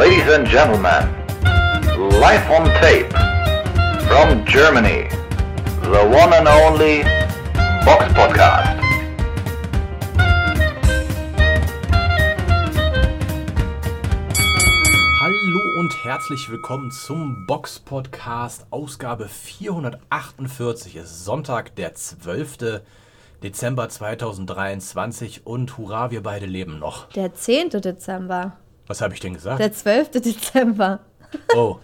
Ladies and gentlemen, live on tape from Germany, the one and only Box Podcast. Hallo und herzlich willkommen zum Box Podcast Ausgabe 448. Es ist Sonntag, der 12. Dezember 2023 und hurra, wir beide leben noch. Der 10. Dezember. Was habe ich denn gesagt? Der 12. Dezember. Oh.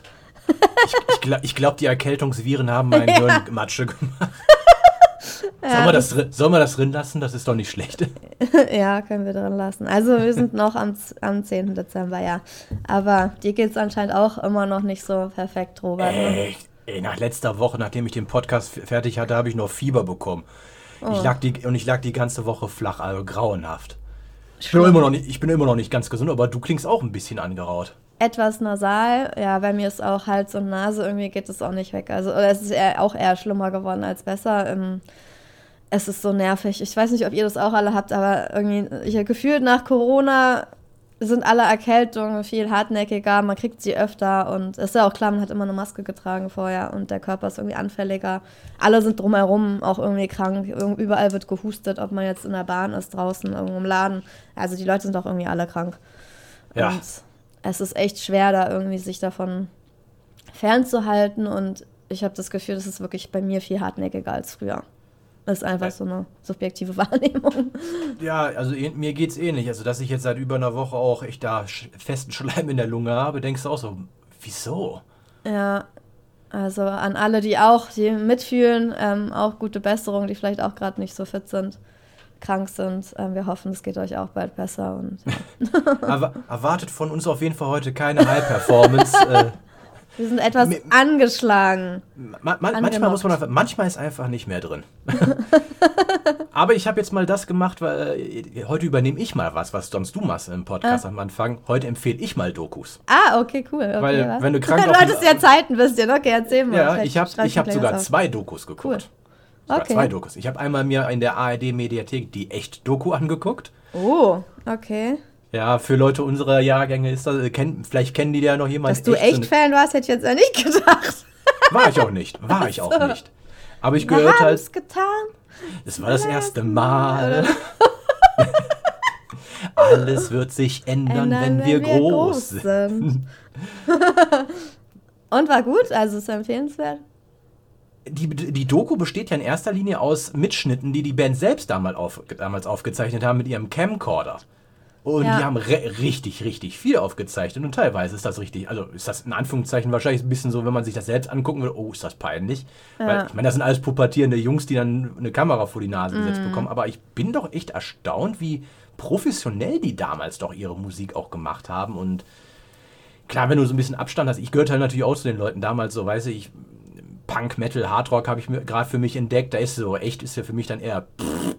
Ich, ich glaube, glaub, die Erkältungsviren haben mein ja. Hirn Matsche gemacht. Ja, sollen, wir das, sollen wir das drin lassen? Das ist doch nicht schlecht. ja, können wir drin lassen. Also wir sind noch am, am 10. Dezember, ja. Aber dir geht es anscheinend auch immer noch nicht so perfekt, Robert. Ne? Echt? Ey, nach letzter Woche, nachdem ich den Podcast fertig hatte, habe ich noch Fieber bekommen. Oh. Ich lag die, und ich lag die ganze Woche flach, also grauenhaft. Ich bin, immer noch nicht, ich bin immer noch nicht ganz gesund, aber du klingst auch ein bisschen angeraut. Etwas nasal, ja, bei mir ist auch Hals und Nase, irgendwie geht es auch nicht weg. Also, es ist eher, auch eher schlimmer geworden als besser. Ähm, es ist so nervig. Ich weiß nicht, ob ihr das auch alle habt, aber irgendwie, ich habe gefühlt nach Corona sind alle Erkältungen viel hartnäckiger, man kriegt sie öfter und es ist ja auch klar, man hat immer eine Maske getragen vorher und der Körper ist irgendwie anfälliger. Alle sind drumherum auch irgendwie krank, überall wird gehustet, ob man jetzt in der Bahn ist, draußen, irgendwo im Laden. Also die Leute sind auch irgendwie alle krank. Ja. Und es ist echt schwer, da irgendwie sich davon fernzuhalten und ich habe das Gefühl, das ist wirklich bei mir viel hartnäckiger als früher. Das ist einfach so eine subjektive Wahrnehmung. Ja, also eh, mir geht es ähnlich. Also, dass ich jetzt seit über einer Woche auch echt da festen Schleim in der Lunge habe, denkst du auch so, wieso? Ja, also an alle, die auch, die mitfühlen, ähm, auch gute Besserung, die vielleicht auch gerade nicht so fit sind, krank sind. Ähm, wir hoffen, es geht euch auch bald besser. Und, ja. Erwartet von uns auf jeden Fall heute keine High-Performance. äh, wir sind etwas M angeschlagen. Ma ma manchmal, muss man einfach, manchmal ist einfach nicht mehr drin. Aber ich habe jetzt mal das gemacht, weil äh, heute übernehme ich mal was, was sonst du machst im Podcast ah. am Anfang. Heute empfehle ich mal Dokus. Ah, okay, cool. Okay, weil was? wenn du krank Du hattest ja Zeit ein bisschen. Okay, erzähl mal. Ja, ich habe ich hab sogar zwei Dokus geguckt. Cool. Sogar okay. zwei Dokus. Ich habe einmal mir in der ARD-Mediathek die Echt-Doku angeguckt. Oh, okay. Ja, für Leute unserer Jahrgänge ist das, kenn, vielleicht kennen die ja noch jemanden. Dass du echt, echt Fan warst, hätte ich jetzt ja nicht gedacht. War ich auch nicht, war ich auch nicht. Aber ich gehört halt. Es getan. Es war das erste Mal. Alles wird sich ändern, ändern wenn, wenn, wir, wir groß, groß sind. Und war gut, also ist empfehlenswert. Die, die Doku besteht ja in erster Linie aus Mitschnitten, die die Band selbst damals, auf, damals aufgezeichnet haben mit ihrem Camcorder. Und ja. die haben richtig, richtig viel aufgezeichnet. Und teilweise ist das richtig, also ist das in Anführungszeichen wahrscheinlich ein bisschen so, wenn man sich das selbst angucken will, oh, ist das peinlich. Ja. Weil ich meine, das sind alles pubertierende Jungs, die dann eine Kamera vor die Nase gesetzt mhm. bekommen. Aber ich bin doch echt erstaunt, wie professionell die damals doch ihre Musik auch gemacht haben. Und klar, wenn du so ein bisschen Abstand hast, ich gehörte halt natürlich auch zu den Leuten damals, so weiß ich, Punk, Metal, Hardrock habe ich gerade für mich entdeckt. Da ist so, echt ist ja für mich dann eher. Pff,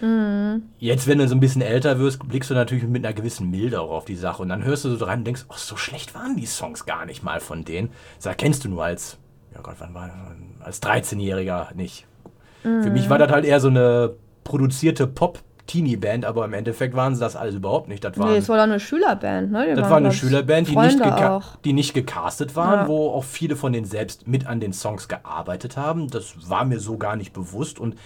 Mhm. Jetzt, wenn du so ein bisschen älter wirst, blickst du natürlich mit einer gewissen Milde auch auf die Sache. Und dann hörst du so dran und denkst, oh, so schlecht waren die Songs gar nicht mal von denen. Das erkennst du nur als, ja Gott, wann war als 13-Jähriger nicht. Mhm. Für mich war das halt eher so eine produzierte Pop- Teenie-Band, aber im Endeffekt waren sie das alles überhaupt nicht. Das waren, nee, es war doch eine Schülerband, ne? Die das war eine Schülerband, die nicht, die nicht gecastet waren, ja. wo auch viele von denen selbst mit an den Songs gearbeitet haben. Das war mir so gar nicht bewusst und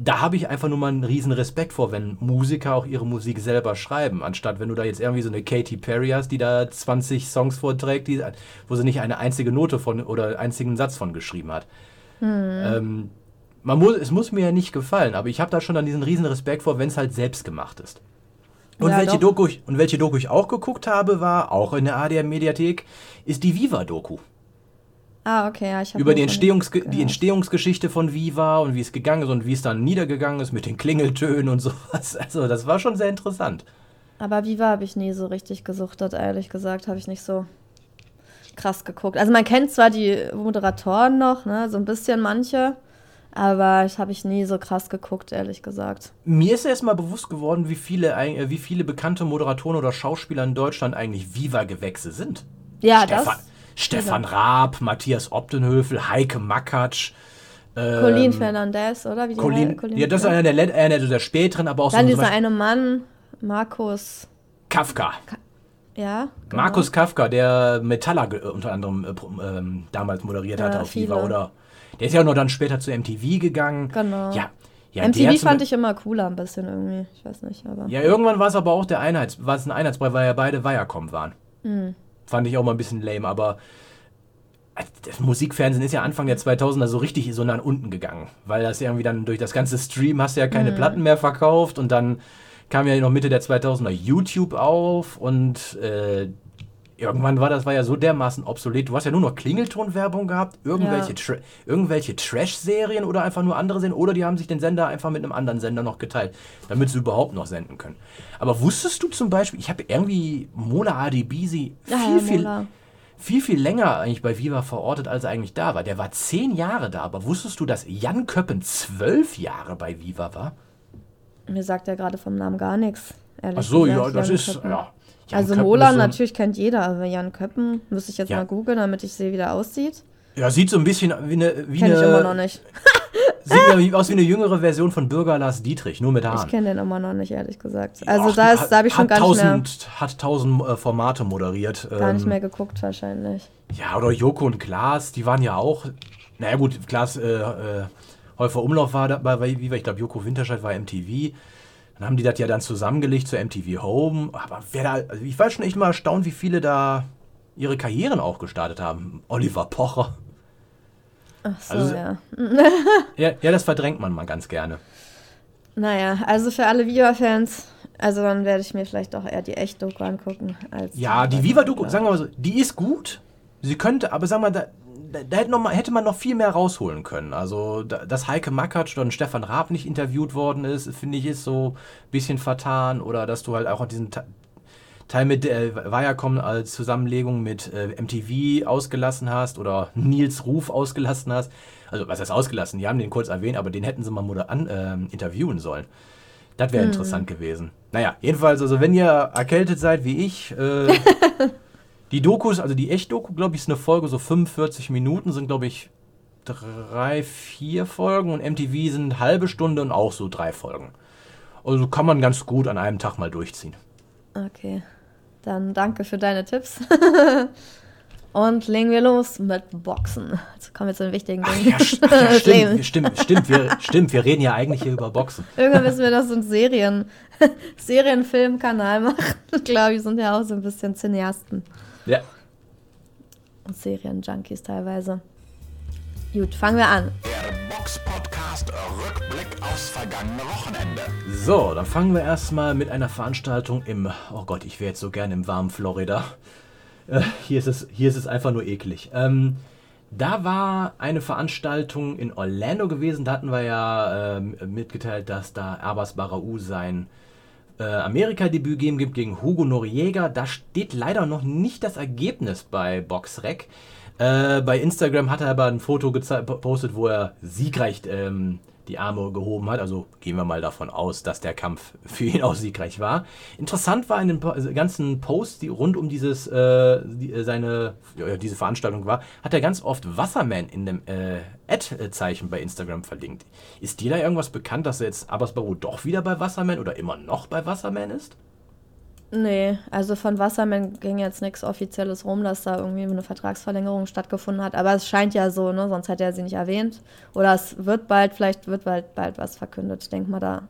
da habe ich einfach nur mal einen riesen Respekt vor, wenn Musiker auch ihre Musik selber schreiben, anstatt wenn du da jetzt irgendwie so eine Katy Perry hast, die da 20 Songs vorträgt, die, wo sie nicht eine einzige Note von oder einen einzigen Satz von geschrieben hat. Hm. Ähm, man muss, es muss mir ja nicht gefallen, aber ich habe da schon dann diesen riesen Respekt vor, wenn es halt selbst gemacht ist. Und, ja, welche Doku ich, und welche Doku ich auch geguckt habe, war auch in der ADR-Mediathek, ist die Viva-Doku. Ah, okay, ja, ich Über die, Entstehungs die Entstehungsgeschichte von Viva und wie es gegangen ist und wie es dann niedergegangen ist mit den Klingeltönen und sowas. Also, das war schon sehr interessant. Aber Viva habe ich nie so richtig gesuchtet, ehrlich gesagt, habe ich nicht so krass geguckt. Also, man kennt zwar die Moderatoren noch, ne, so ein bisschen manche. Aber ich habe ich nie so krass geguckt, ehrlich gesagt. Mir ist erst mal bewusst geworden, wie viele, wie viele bekannte Moderatoren oder Schauspieler in Deutschland eigentlich Viva-Gewächse sind. Ja, Stefan, das. Stefan Raab, Matthias Optenhöfel, Heike Makatsch. Ähm, Colin Fernandez, oder? Wie Colin, Colin, ja, das ist einer der, einer der späteren, aber auch Dann so. Dann dieser eine Mann, Markus. Kafka. Ka Ja. Genau. Markus Kafka, der Metalla unter anderem äh, ähm, damals moderiert ja, hat auf viele. Viva oder der ist ja auch noch dann später zu MTV gegangen. Genau. Ja. ja MTV fand ich immer cooler ein bisschen irgendwie. Ich weiß nicht, aber. Ja, irgendwann war es aber auch der Einheits, war es ein Einheitsbrei, weil ja beide Viacom waren. Mhm. Fand ich auch mal ein bisschen lame, aber das Musikfernsehen ist ja Anfang der 2000er so richtig so nach unten gegangen, weil das irgendwie dann durch das ganze Stream hast du ja keine mhm. Platten mehr verkauft und dann kam ja noch Mitte der 2000er YouTube auf und äh, irgendwann war das war ja so dermaßen obsolet. Du hast ja nur noch Klingeltonwerbung gehabt, irgendwelche, ja. Tra irgendwelche Trash-Serien oder einfach nur andere Serien oder die haben sich den Sender einfach mit einem anderen Sender noch geteilt, damit sie überhaupt noch senden können. Aber wusstest du zum Beispiel, ich habe irgendwie Mola Adibisi viel, ja, viel, viel, viel länger eigentlich bei Viva verortet, als er eigentlich da war. Der war zehn Jahre da, aber wusstest du, dass Jan Köppen zwölf Jahre bei Viva war? Mir sagt er gerade vom Namen gar nichts. Ach so, gesagt, ja, das Jan ist, Köppen. ja. Jan also Köppen Molan so natürlich kennt jeder, aber Jan Köppen müsste ich jetzt ja. mal googeln, damit ich sehe, wie der aussieht. Ja, sieht so ein bisschen wie eine. Wie Kenn eine, ich immer noch nicht. Sieht aus wie eine jüngere Version von Bürger Lars Dietrich, nur mit Haaren. Ich kenne den immer noch nicht, ehrlich gesagt. Also Ach, da, da habe ich schon gar tausend, nicht mehr... Hat tausend äh, Formate moderiert. Gar ähm, nicht mehr geguckt wahrscheinlich. Ja, oder Joko und Klaas, die waren ja auch... Naja gut, Klaas äh, äh, Häufer Umlauf war dabei, wie ich glaube Joko Winterscheid war MTV. Dann haben die das ja dann zusammengelegt zu MTV Home. Aber wer da, also ich war schon echt mal erstaunt, wie viele da ihre Karrieren auch gestartet haben. Oliver Pocher. Ach so, also, ja. ja. Ja, das verdrängt man mal ganz gerne. Naja, also für alle Viva-Fans, also dann werde ich mir vielleicht auch eher die Echt-Doku angucken. Als ja, die Viva-Doku, sagen wir mal so, die ist gut. Sie könnte, aber sagen wir mal, da, da hätte, mal, hätte, man noch viel mehr rausholen können. Also, da, dass Heike Makatsch oder Stefan Raab nicht interviewt worden ist, finde ich, ist so ein bisschen vertan. Oder dass du halt auch diesen Teil mit äh, Viacom als Zusammenlegung mit äh, MTV ausgelassen hast oder Nils Ruf ausgelassen hast. Also, was heißt ausgelassen? Die haben den kurz erwähnt, aber den hätten sie mal an, äh, interviewen sollen. Das wäre hm. interessant gewesen. Naja, jedenfalls, also wenn ihr erkältet seid wie ich, äh, die Dokus, also die Echt-Doku, glaube ich, ist eine Folge, so 45 Minuten, sind, glaube ich, drei, vier Folgen und MTV sind eine halbe Stunde und auch so drei Folgen. Also kann man ganz gut an einem Tag mal durchziehen. Okay. Dann danke für deine Tipps. Und legen wir los mit Boxen. Jetzt kommen wir zu den wichtigen Dingen. Ach ja, ach ja stimmt, stimmt, stimmt, wir, stimmt, wir reden ja eigentlich hier über Boxen. Irgendwann müssen wir das so einen Serien, Serienfilmkanal machen. Ich glaube, wir sind ja auch so ein bisschen Cineasten. Ja. Und Serienjunkies teilweise. Gut, fangen wir an. Der Box-Podcast Rückblick aufs vergangene Wochenende. So, dann fangen wir erstmal mit einer Veranstaltung im, oh Gott, ich wäre jetzt so gerne im warmen Florida. Äh, hier, ist es, hier ist es einfach nur eklig. Ähm, da war eine Veranstaltung in Orlando gewesen. Da hatten wir ja ähm, mitgeteilt, dass da Abbas Barau sein äh, Amerika-Debüt geben gibt gegen Hugo Noriega. Da steht leider noch nicht das Ergebnis bei Boxrec. Äh, bei Instagram hat er aber ein Foto gepostet, wo er siegreich ähm, die Arme gehoben hat. Also gehen wir mal davon aus, dass der Kampf für ihn auch siegreich war. Interessant war in den also ganzen Posts, die rund um dieses äh, die, äh, seine ja, diese Veranstaltung war, hat er ganz oft Wasserman in dem äh, Ad-Zeichen bei Instagram verlinkt. Ist dir da irgendwas bekannt, dass er jetzt Abbas Barou doch wieder bei Wasserman oder immer noch bei Wasserman ist? Nee, also von Wasserman ging jetzt nichts Offizielles rum, dass da irgendwie eine Vertragsverlängerung stattgefunden hat. Aber es scheint ja so, ne? Sonst hätte er sie nicht erwähnt. Oder es wird bald, vielleicht wird bald, bald was verkündet. Ich denke mal, da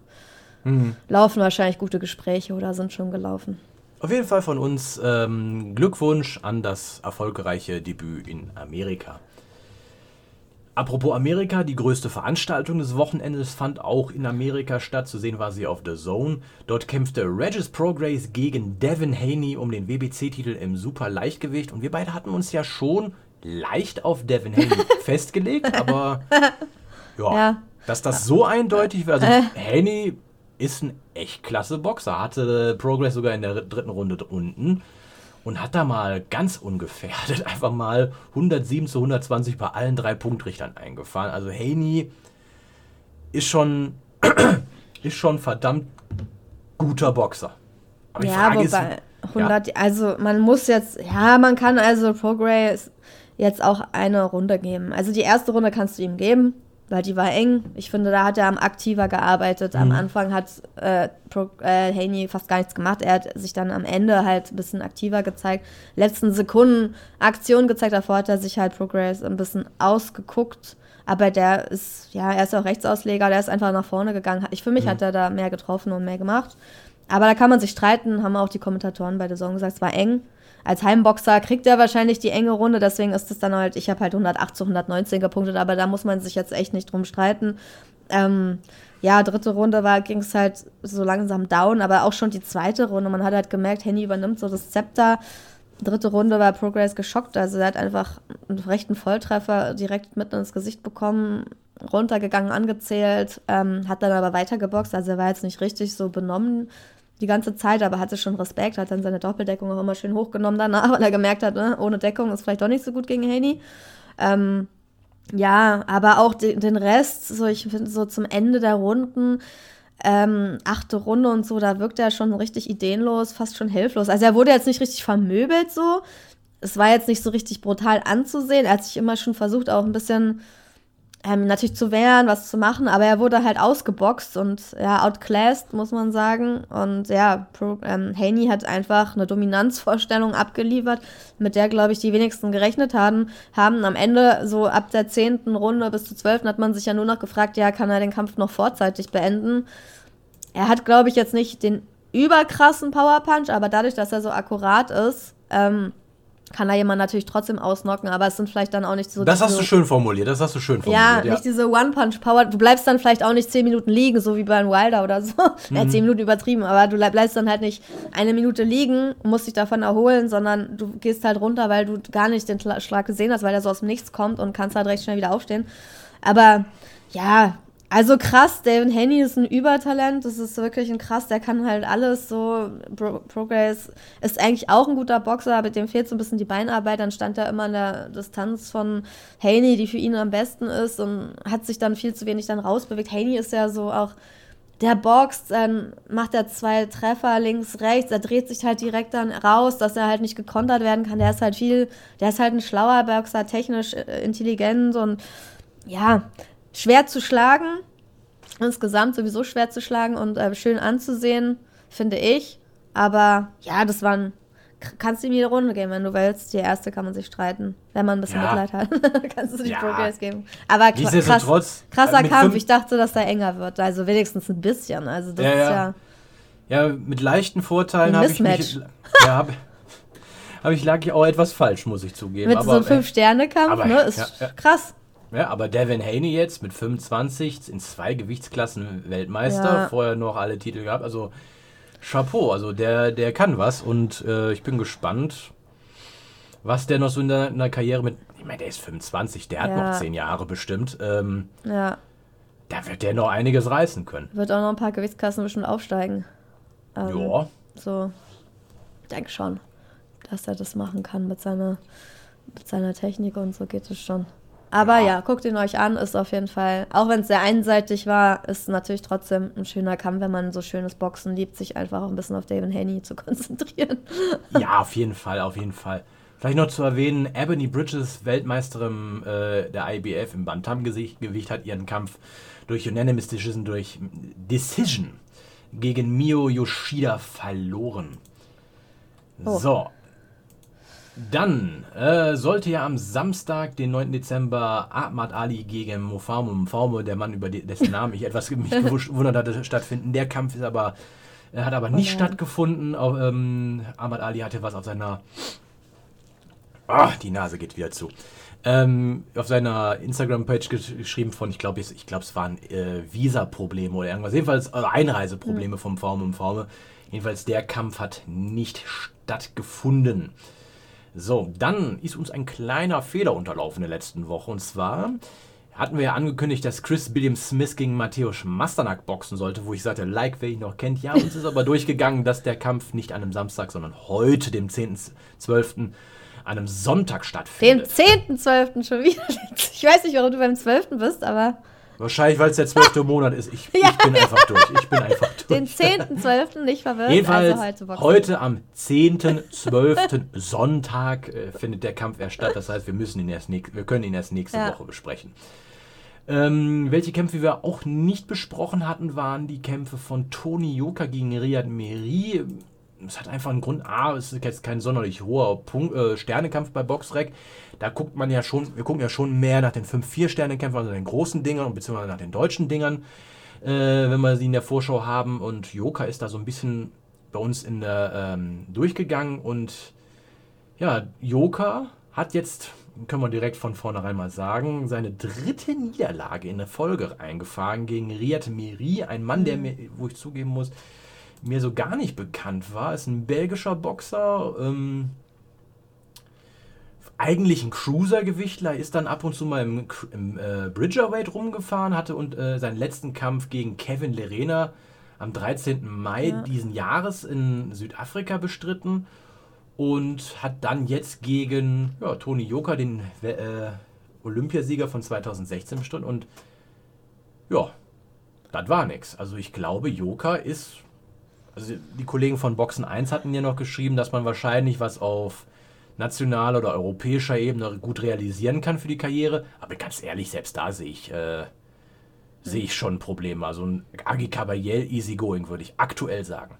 mhm. laufen wahrscheinlich gute Gespräche oder sind schon gelaufen. Auf jeden Fall von uns ähm, Glückwunsch an das erfolgreiche Debüt in Amerika. Apropos Amerika, die größte Veranstaltung des Wochenendes fand auch in Amerika statt. Zu sehen war sie auf The Zone. Dort kämpfte Regis Progress gegen Devin Haney um den WBC-Titel im Super Leichtgewicht. Und wir beide hatten uns ja schon leicht auf Devin Haney festgelegt, aber ja, ja, dass das so eindeutig war. Also äh. Haney ist ein echt klasse Boxer, hatte Progress sogar in der dritten Runde unten und hat da mal ganz ungefährdet einfach mal 107 zu 120 bei allen drei Punktrichtern eingefahren. Also Haney ist schon, ist schon verdammt guter Boxer. Aber ja, wobei, ist, 100, ja. also man muss jetzt, ja, man kann also Progress jetzt auch eine Runde geben. Also die erste Runde kannst du ihm geben. Weil die war eng. Ich finde, da hat er am aktiver gearbeitet. Mhm. Am Anfang hat äh, Pro, äh, Haney fast gar nichts gemacht. Er hat sich dann am Ende halt ein bisschen aktiver gezeigt. Letzten Sekunden Aktion gezeigt. Davor hat er sich halt Progress ein bisschen ausgeguckt. Aber der ist, ja, er ist auch Rechtsausleger, der ist einfach nach vorne gegangen. Ich, für mich mhm. hat er da mehr getroffen und mehr gemacht. Aber da kann man sich streiten, haben auch die Kommentatoren bei der Saison gesagt, es war eng als Heimboxer kriegt er wahrscheinlich die enge Runde, deswegen ist es dann halt, ich habe halt 108 zu 119 gepunktet, aber da muss man sich jetzt echt nicht drum streiten. Ähm, ja, dritte Runde ging es halt so langsam down, aber auch schon die zweite Runde. Man hat halt gemerkt, Henny übernimmt so das Zepter. Dritte Runde war Progress geschockt, also er hat einfach einen rechten Volltreffer direkt mitten ins Gesicht bekommen, runtergegangen, angezählt, ähm, hat dann aber weitergeboxt, also er war jetzt nicht richtig so benommen die ganze Zeit, aber hatte schon Respekt, hat dann seine Doppeldeckung auch immer schön hochgenommen danach, weil er gemerkt hat, ne, ohne Deckung ist vielleicht doch nicht so gut gegen Haney. Ähm, ja, aber auch de den Rest, so ich finde so zum Ende der Runden, ähm, achte Runde und so, da wirkt er schon richtig ideenlos, fast schon hilflos. Also er wurde jetzt nicht richtig vermöbelt so. Es war jetzt nicht so richtig brutal anzusehen. Er hat sich immer schon versucht, auch ein bisschen ähm, natürlich zu wehren, was zu machen, aber er wurde halt ausgeboxt und ja, outclassed, muss man sagen. Und ja, Pro, ähm, Haney hat einfach eine Dominanzvorstellung abgeliefert, mit der, glaube ich, die wenigsten gerechnet haben. haben. Am Ende, so ab der zehnten Runde bis zur zwölften, hat man sich ja nur noch gefragt, ja, kann er den Kampf noch vorzeitig beenden? Er hat, glaube ich, jetzt nicht den überkrassen Powerpunch, aber dadurch, dass er so akkurat ist, ähm, kann da jemand natürlich trotzdem ausnocken, aber es sind vielleicht dann auch nicht so. Das hast du schön formuliert, das hast du schön formuliert. Ja, ja. nicht diese One-Punch-Power. Du bleibst dann vielleicht auch nicht zehn Minuten liegen, so wie bei einem Wilder oder so. Mhm. ja, zehn Minuten übertrieben, aber du bleibst dann halt nicht eine Minute liegen, musst dich davon erholen, sondern du gehst halt runter, weil du gar nicht den Schlag gesehen hast, weil der so aus dem Nichts kommt und kannst halt recht schnell wieder aufstehen. Aber ja, also krass, David Haney ist ein Übertalent, das ist wirklich ein krass, der kann halt alles so. Pro Progress ist eigentlich auch ein guter Boxer, aber dem fehlt so ein bisschen die Beinarbeit. Dann stand er immer in der Distanz von Haney, die für ihn am besten ist und hat sich dann viel zu wenig dann rausbewegt. Haney ist ja so auch, der boxt, dann macht er zwei Treffer links, rechts, er dreht sich halt direkt dann raus, dass er halt nicht gekontert werden kann. Der ist halt viel, der ist halt ein schlauer Boxer, technisch äh, intelligent und ja, schwer zu schlagen. Insgesamt sowieso schwer zu schlagen und äh, schön anzusehen, finde ich. Aber ja, das waren. Kannst du ihm jede Runde geben, wenn du willst. Die erste kann man sich streiten. Wenn man ein bisschen ja. Mitleid hat, kannst du die ja. Progress geben. Aber krass, krasser äh, Kampf. Ich dachte, dass da enger wird. Also wenigstens ein bisschen. Also das ja, ist ja. Ja, mit leichten Vorteilen habe ich mich. Ja, habe hab ich lag ich auch etwas falsch, muss ich zugeben. Mit aber, so einem Fünf-Sterne-Kampf, ne? Ist krass. Ja, aber Devin Haney jetzt mit 25 in zwei Gewichtsklassen Weltmeister, ja. vorher noch alle Titel gehabt. Also Chapeau, also der, der kann was und äh, ich bin gespannt, was der noch so in der, in der Karriere mit. Ich meine, der ist 25, der hat ja. noch zehn Jahre bestimmt. Ähm, ja. Da wird der noch einiges reißen können. Wird auch noch ein paar Gewichtsklassen bestimmt aufsteigen. Ähm, ja. So, ich denke schon, dass er das machen kann mit seiner, mit seiner Technik und so geht es schon. Aber ja. ja, guckt ihn euch an, ist auf jeden Fall, auch wenn es sehr einseitig war, ist natürlich trotzdem ein schöner Kampf, wenn man so schönes Boxen liebt, sich einfach auch ein bisschen auf David Haney zu konzentrieren. Ja, auf jeden Fall, auf jeden Fall. Vielleicht noch zu erwähnen, Ebony Bridges, Weltmeisterin äh, der IBF im Bantam-Gewicht, hat ihren Kampf durch Unanimous Decision, durch Decision gegen Mio Yoshida verloren. Oh. So, dann äh, sollte ja am Samstag, den 9. Dezember, Ahmad Ali gegen Mofamo Mofamo, der Mann, über dessen Namen ich etwas mich gewundert hatte, stattfinden. Der Kampf ist aber, äh, hat aber nicht okay. stattgefunden. Auch, ähm, Ahmad Ali hatte was auf seiner. Ach, die Nase geht wieder zu. Ähm, auf seiner Instagram-Page geschrieben von, ich glaube, ich glaub, es waren äh, Visa-Probleme oder irgendwas. Jedenfalls also Einreiseprobleme mhm. vom Pfaume Pfaume. Jedenfalls der Kampf hat nicht stattgefunden. So, dann ist uns ein kleiner Fehler unterlaufen in der letzten Woche. Und zwar hatten wir ja angekündigt, dass Chris William Smith gegen Matthäus Masternack boxen sollte, wo ich sagte, like, wer ihn noch kennt. Ja, uns ist aber durchgegangen, dass der Kampf nicht an einem Samstag, sondern heute, dem 10.12., an einem Sonntag stattfindet. Dem 10.12. schon wieder. Ich weiß nicht, warum du beim 12. bist, aber. Wahrscheinlich, weil es der zwölfte Monat ist. Ich, ja. ich, bin einfach durch. Ich bin einfach durch. Den 10.12. nicht verwirrt. Jedenfalls also heute am 10.12. Sonntag äh, findet der Kampf erst statt. Das heißt, wir müssen ihn erst wir können ihn erst nächste ja. Woche besprechen. Ähm, welche Kämpfe wir auch nicht besprochen hatten, waren die Kämpfe von Tony Yoka gegen Riyad Meri. Es hat einfach einen Grund. A, es ist jetzt kein sonderlich hoher Punkt, äh, Sternekampf bei Boxrec. Da guckt man ja schon, wir gucken ja schon mehr nach den 5-4-Sterne-Kämpfen, also den großen Dingern, beziehungsweise nach den deutschen Dingern, äh, wenn wir sie in der Vorschau haben. Und Yoka ist da so ein bisschen bei uns in der, ähm, durchgegangen. Und ja, Yoka hat jetzt können wir direkt von vornherein mal sagen, seine dritte Niederlage in der Folge eingefahren gegen Riyad Miri, ein Mann, der mhm. mir, wo ich zugeben muss, mir so gar nicht bekannt war. Ist ein belgischer Boxer, ähm, eigentlich ein Cruiser-Gewichtler, ist dann ab und zu mal im, im äh, Bridgerweight rumgefahren, hatte und äh, seinen letzten Kampf gegen Kevin Lerena am 13. Mai ja. diesen Jahres in Südafrika bestritten und hat dann jetzt gegen ja, Toni Joker, den äh, Olympiasieger von 2016 bestritten und ja, das war nichts. Also ich glaube, Joker ist, also die Kollegen von Boxen 1 hatten ja noch geschrieben, dass man wahrscheinlich was auf nationaler oder europäischer Ebene gut realisieren kann für die Karriere, aber ganz ehrlich, selbst da sehe ich, äh, sehe ich schon Probleme. Also ein Agi Caballel easy going, würde ich aktuell sagen.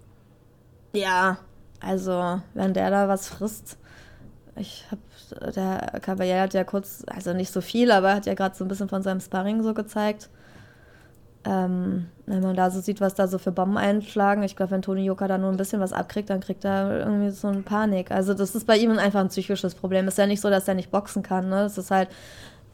Ja, also, wenn der da was frisst, ich habe, der Caballero hat ja kurz, also nicht so viel, aber hat ja gerade so ein bisschen von seinem Sparring so gezeigt. Ähm, wenn man da so sieht, was da so für Bomben einschlagen, ich glaube, wenn Toni Joker da nur ein bisschen was abkriegt, dann kriegt er irgendwie so eine Panik. Also das ist bei ihm einfach ein psychisches Problem. Ist ja nicht so, dass er nicht boxen kann. Ne? Das ist halt,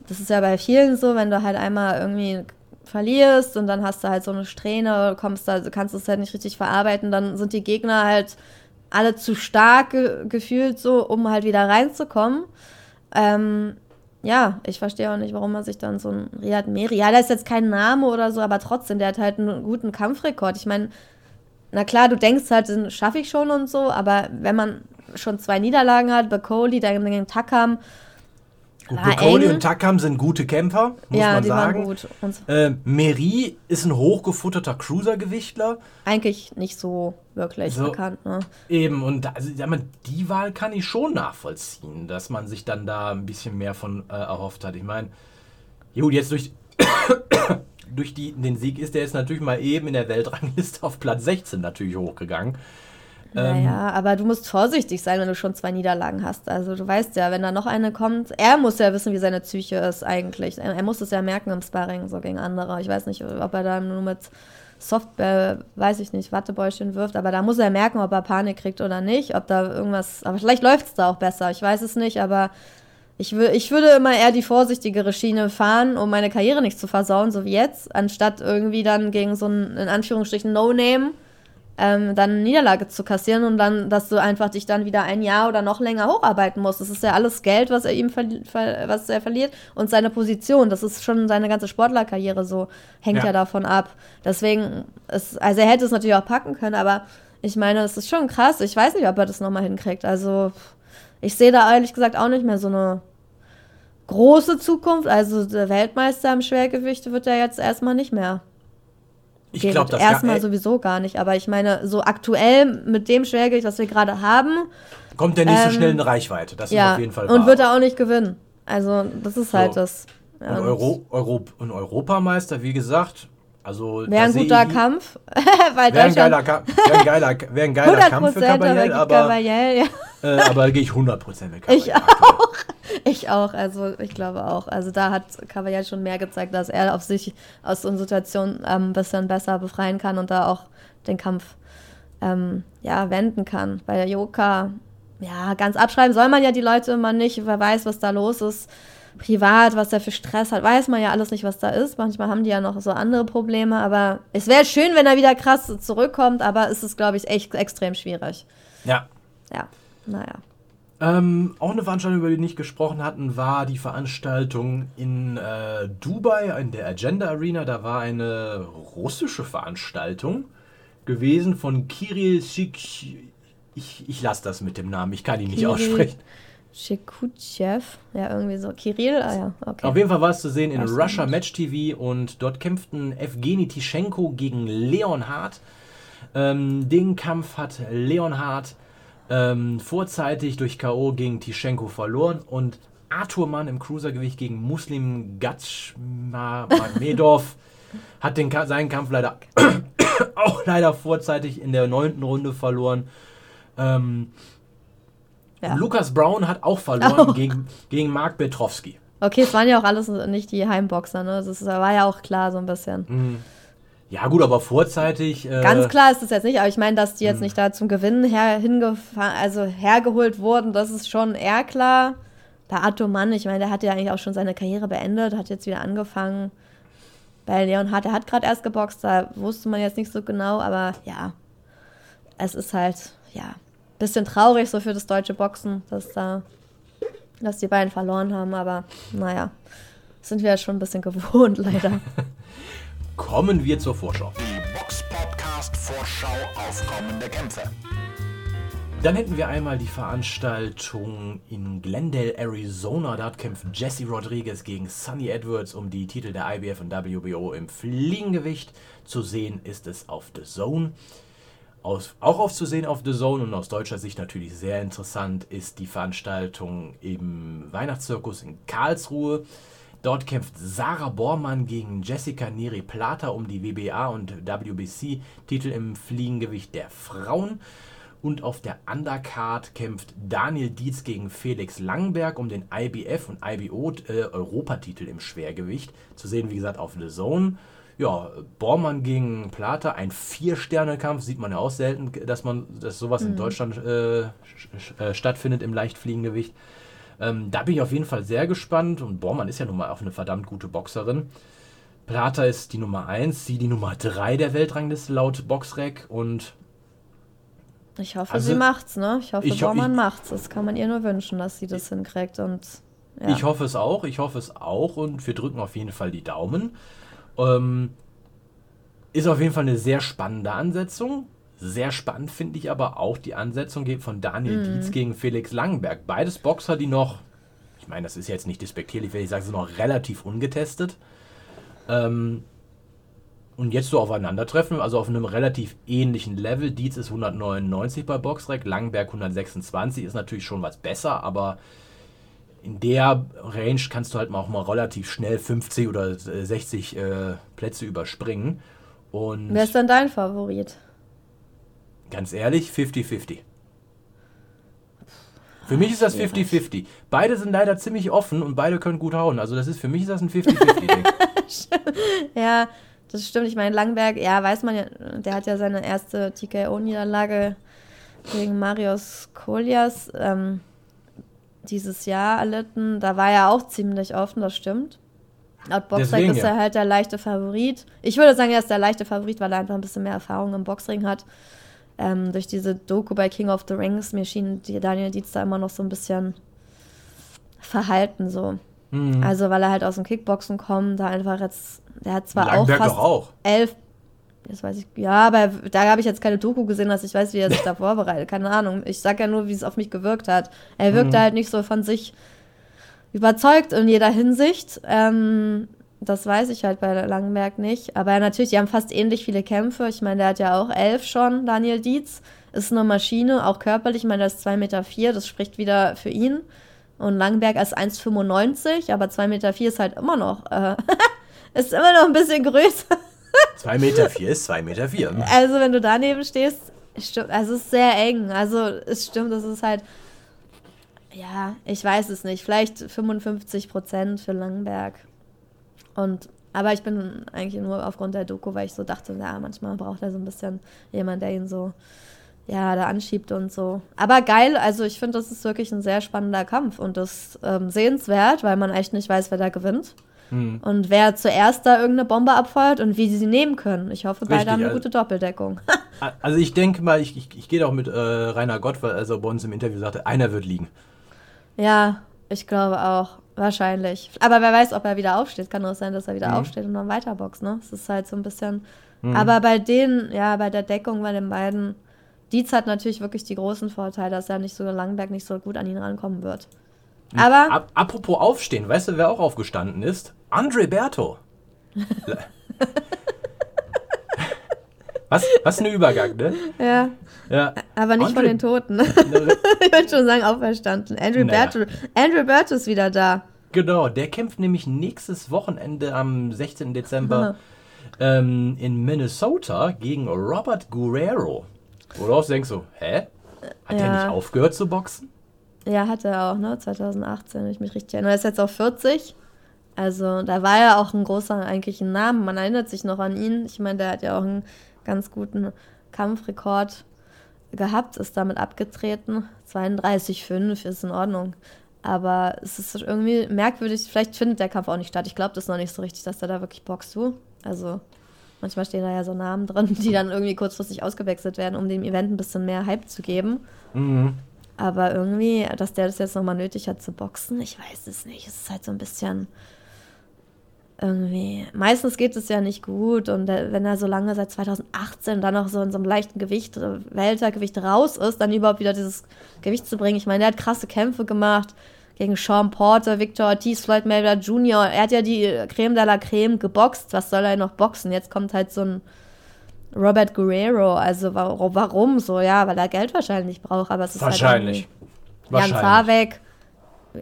das ist ja bei vielen so, wenn du halt einmal irgendwie verlierst und dann hast du halt so eine Strähne, kommst da, kannst es halt nicht richtig verarbeiten, dann sind die Gegner halt alle zu stark ge gefühlt, so, um halt wieder reinzukommen. Ähm, ja, ich verstehe auch nicht, warum man sich dann so ein Riyad Meri, ja, der ist jetzt kein Name oder so, aber trotzdem, der hat halt einen guten Kampfrekord. Ich meine, na klar, du denkst halt, den schaffe ich schon und so, aber wenn man schon zwei Niederlagen hat, Bekoli, dann gegen Takam, Bukoli und Takam sind gute Kämpfer, muss ja, man die sagen. Waren gut. Äh, Meri ist ein hochgefutterter Cruiser-Gewichtler. Eigentlich nicht so wirklich so, bekannt. Ne? Eben, und also, die Wahl kann ich schon nachvollziehen, dass man sich dann da ein bisschen mehr von äh, erhofft hat. Ich meine, gut, jetzt durch, durch die, den Sieg ist der jetzt natürlich mal eben in der Weltrangliste auf Platz 16 natürlich hochgegangen. Naja, ähm, aber du musst vorsichtig sein, wenn du schon zwei Niederlagen hast. Also du weißt ja, wenn da noch eine kommt, er muss ja wissen, wie seine Psyche ist eigentlich. Er, muss es ja merken im Sparring, so gegen andere. Ich weiß nicht, ob er da nur mit Softball, weiß ich nicht, Wattebäuschen wirft, aber da muss er merken, ob er Panik kriegt oder nicht, ob da irgendwas, aber vielleicht läuft es da auch besser, ich weiß es nicht, aber ich, ich würde immer eher die vorsichtigere Schiene fahren, um meine Karriere nicht zu versauen, so wie jetzt, anstatt irgendwie dann gegen so einen, in Anführungsstrichen, No-Name ähm, dann eine Niederlage zu kassieren und dann, dass du einfach dich dann wieder ein Jahr oder noch länger hocharbeiten musst. Das ist ja alles Geld, was er ihm was er verliert und seine Position. Das ist schon seine ganze Sportlerkarriere so, hängt ja, ja davon ab. Deswegen, ist, also er hätte es natürlich auch packen können, aber ich meine, es ist schon krass. Ich weiß nicht, ob er das nochmal hinkriegt. Also ich sehe da ehrlich gesagt auch nicht mehr so eine große Zukunft. Also der Weltmeister im Schwergewicht wird er jetzt erstmal nicht mehr. Ich glaube das erstmal sowieso gar nicht, aber ich meine, so aktuell mit dem Schwergewicht, was wir gerade haben, kommt der nicht ähm, so schnell in Reichweite. Das ja, ist auf jeden Fall wahr. Und wird er auch nicht gewinnen. Also, das ist halt so. das. Ja, und, Euro, Euro, und Europameister, wie gesagt, also wäre ein guter Kampf. wäre ein geiler, Kampf, wär ein geiler, wär ein geiler Kampf für Caballel, aber, Caballel, ja. äh, aber gehe ich 100% mit Caballel. Ich auch. Ich auch, also ich glaube auch. Also da hat Caballel schon mehr gezeigt, dass er auf sich aus so einer Situation ähm, ein bisschen besser befreien kann und da auch den Kampf ähm, ja, wenden kann. Bei der Joka, ja, ganz abschreiben soll man ja die Leute immer nicht. Wer weiß, was da los ist privat, was er für Stress hat, weiß man ja alles nicht, was da ist. Manchmal haben die ja noch so andere Probleme, aber es wäre schön, wenn er wieder krass zurückkommt, aber es ist, glaube ich, echt extrem schwierig. Ja. Ja, naja. Ähm, auch eine Veranstaltung, über die wir nicht gesprochen hatten, war die Veranstaltung in äh, Dubai, in der Agenda Arena. Da war eine russische Veranstaltung gewesen von Kirill Sik. Ich, ich lasse das mit dem Namen, ich kann ihn nicht Kirill aussprechen. Shikutschew, ja, irgendwie so. Kirill, ah ja, okay. Auf jeden Fall war es zu sehen in Russia, Match TV und dort kämpften Evgeny Tischenko gegen Leonhard. Ähm, den Kampf hat Leonhard ähm, vorzeitig durch K.O. gegen Tischenko verloren und Arthur Mann im Cruisergewicht gegen Muslim Gatschmedov. Hat den, seinen Kampf leider auch leider vorzeitig in der neunten Runde verloren. Ähm, ja. Lukas Brown hat auch verloren oh. gegen, gegen Mark Petrowski. Okay, es waren ja auch alles nicht die Heimboxer, ne? Das war ja auch klar so ein bisschen. Mhm. Ja, gut, aber vorzeitig. Äh Ganz klar ist es jetzt nicht, aber ich meine, dass die jetzt mhm. nicht da zum Gewinnen her, also hergeholt wurden, das ist schon eher klar. Bei Arthur Mann, ich meine, der hat ja eigentlich auch schon seine Karriere beendet, hat jetzt wieder angefangen. Bei Leon Hart, der hat gerade erst geboxt, da wusste man jetzt nicht so genau, aber ja, es ist halt, ja, bisschen traurig so für das deutsche Boxen, dass da, dass die beiden verloren haben, aber naja, sind wir ja schon ein bisschen gewohnt, leider. Kommen wir zur Vorschau. Die Box Podcast Vorschau auf kommende Kämpfe. Dann hätten wir einmal die Veranstaltung in Glendale, Arizona. Dort kämpft Jesse Rodriguez gegen Sonny Edwards um die Titel der IBF und WBO im Fliegengewicht. Zu sehen ist es auf The Zone. Aus, auch aufzusehen auf The Zone und aus deutscher Sicht natürlich sehr interessant ist die Veranstaltung im Weihnachtszirkus in Karlsruhe. Dort kämpft Sarah Bormann gegen Jessica Neri Plata um die WBA und WBC-Titel im Fliegengewicht der Frauen. Und auf der Undercard kämpft Daniel Dietz gegen Felix Langberg um den IBF und IBO äh, im Schwergewicht. Zu sehen, wie gesagt, auf The Zone. Ja, Bormann gegen Plata, ein Vier-Sterne-Kampf, sieht man ja auch selten, dass man, dass sowas mhm. in Deutschland äh, äh, stattfindet im Leichtfliegengewicht. Ähm, da bin ich auf jeden Fall sehr gespannt und Bormann ist ja nun mal auch eine verdammt gute Boxerin. Plata ist die Nummer 1, sie die Nummer 3 der Weltrangliste laut Boxrec und ich hoffe, also, sie macht's, ne? Ich hoffe, ich, Bormann ich, macht's. Das kann man ihr nur wünschen, dass sie das hinkriegt und ja. Ich hoffe es auch, ich hoffe es auch und wir drücken auf jeden Fall die Daumen. Ähm, ist auf jeden Fall eine sehr spannende Ansetzung. Sehr spannend finde ich aber auch die Ansetzung von Daniel mhm. Dietz gegen Felix Langenberg. Beides Boxer, die noch, ich meine, das ist jetzt nicht despektierlich, wenn ich sage, sind noch relativ ungetestet. Ähm, und jetzt so aufeinandertreffen, also auf einem relativ ähnlichen Level. Dietz ist 199 bei Boxrec, Langenberg 126, ist natürlich schon was besser, aber in der Range kannst du halt auch mal relativ schnell 50 oder 60 äh, Plätze überspringen. Und Wer ist denn dein Favorit? Ganz ehrlich, 50-50. Für mich ist das 50-50. Beide sind leider ziemlich offen und beide können gut hauen. Also das ist für mich ist das ein 50-50-Ding. ja, das stimmt. Ich meine, Langberg, ja, weiß man ja, der hat ja seine erste TKO-Niederlage gegen Marius Kolias. Ähm, dieses Jahr erlitten. Da war er auch ziemlich offen, das stimmt. Laut Boxring ist er halt der leichte Favorit. Ich würde sagen, er ist der leichte Favorit, weil er einfach ein bisschen mehr Erfahrung im Boxring hat. Ähm, durch diese Doku bei King of the Rings, mir schien die Daniel Dietz da immer noch so ein bisschen verhalten so. Mhm. Also weil er halt aus dem Kickboxen kommt, da einfach jetzt, der hat zwar Langberg auch fast auch. elf das weiß ich. Ja, aber da habe ich jetzt keine Doku gesehen, dass ich weiß, wie er sich da vorbereitet. Keine Ahnung. Ich sag ja nur, wie es auf mich gewirkt hat. Er wirkte mhm. halt nicht so von sich überzeugt in jeder Hinsicht. Ähm, das weiß ich halt bei Langenberg nicht. Aber natürlich, die haben fast ähnlich viele Kämpfe. Ich meine, der hat ja auch elf schon, Daniel Dietz. Ist eine Maschine, auch körperlich. Ich meine, der ist 2,4 Meter. Vier, das spricht wieder für ihn. Und Langenberg ist 1,95, aber 2,4 Meter vier ist halt immer noch, äh, ist immer noch ein bisschen größer. 2 Meter 4 ist 2 Meter 4. Also wenn du daneben stehst, stimmt, also es ist sehr eng. Also es stimmt, es ist halt, ja, ich weiß es nicht, vielleicht 55 Prozent für Langenberg. Und, aber ich bin eigentlich nur aufgrund der Doku, weil ich so dachte, ja, manchmal braucht er so ein bisschen jemand, der ihn so, ja, da anschiebt und so. Aber geil, also ich finde, das ist wirklich ein sehr spannender Kampf und das ähm, sehenswert, weil man echt nicht weiß, wer da gewinnt. Mhm. Und wer zuerst da irgendeine Bombe abfeuert und wie sie sie nehmen können. Ich hoffe, beide Richtig, haben eine also, gute Doppeldeckung. also ich denke mal, ich, ich, ich gehe doch mit äh, Rainer Gott, weil er bei uns im Interview sagte, einer wird liegen. Ja, ich glaube auch. Wahrscheinlich. Aber wer weiß, ob er wieder aufsteht. Kann auch sein, dass er wieder mhm. aufsteht und dann weiterboxt, ne? Das ist halt so ein bisschen. Mhm. Aber bei denen, ja, bei der Deckung bei den beiden, Dietz hat natürlich wirklich die großen Vorteile, dass er nicht so Langberg nicht so gut an ihn rankommen wird. Aber. Apropos aufstehen, weißt du, wer auch aufgestanden ist? Andre Berto. Was, was ein Übergang, ne? Ja. Ja. Aber nicht von Andre- von den Toten. ich würde schon sagen, auferstanden. Andrew, Naja. Burt, Andrew Burt ist wieder da. Genau, der kämpft nämlich nächstes Wochenende am 16. Dezember ähm, in Minnesota gegen Robert Guerrero. Worauf denkst du, hä? Hat der Ja. nicht aufgehört zu boxen? Ja, hat er auch, ne? 2018, wenn ich mich richtig erinnere. Er ist jetzt auch 40. Also, da war er auch ein großer, eigentlich ein Name. Man erinnert sich noch an ihn. Ich meine, der hat ja auch einen ganz guten Kampfrekord gehabt, ist damit abgetreten. 32,5 ist in Ordnung. Aber es ist irgendwie merkwürdig. Vielleicht findet der Kampf auch nicht statt. Ich glaube das noch nicht so richtig, dass er da wirklich boxt, du. Also, manchmal stehen da ja so Namen drin, die dann irgendwie kurzfristig ausgewechselt werden, um dem Event ein bisschen mehr Hype zu geben. Mhm. Aber irgendwie, dass der das jetzt nochmal nötig hat zu boxen, ich weiß es nicht. Es ist halt so ein bisschen irgendwie. Meistens geht es ja nicht gut und wenn er so lange seit 2018 dann noch so in so einem leichten Gewicht, äh, Weltergewicht raus ist, dann überhaupt wieder dieses Gewicht zu bringen. Ich meine, der hat krasse Kämpfe gemacht gegen Sean Porter, Victor Ortiz, Floyd Mayweather Jr. Er hat ja die Creme de la Creme geboxt. Was soll er noch boxen? Jetzt kommt halt so ein Robert Guerrero. Also warum, so? Ja, weil er Geld wahrscheinlich braucht. Aber es ist Wahrscheinlich. Halt Jan. Zarek,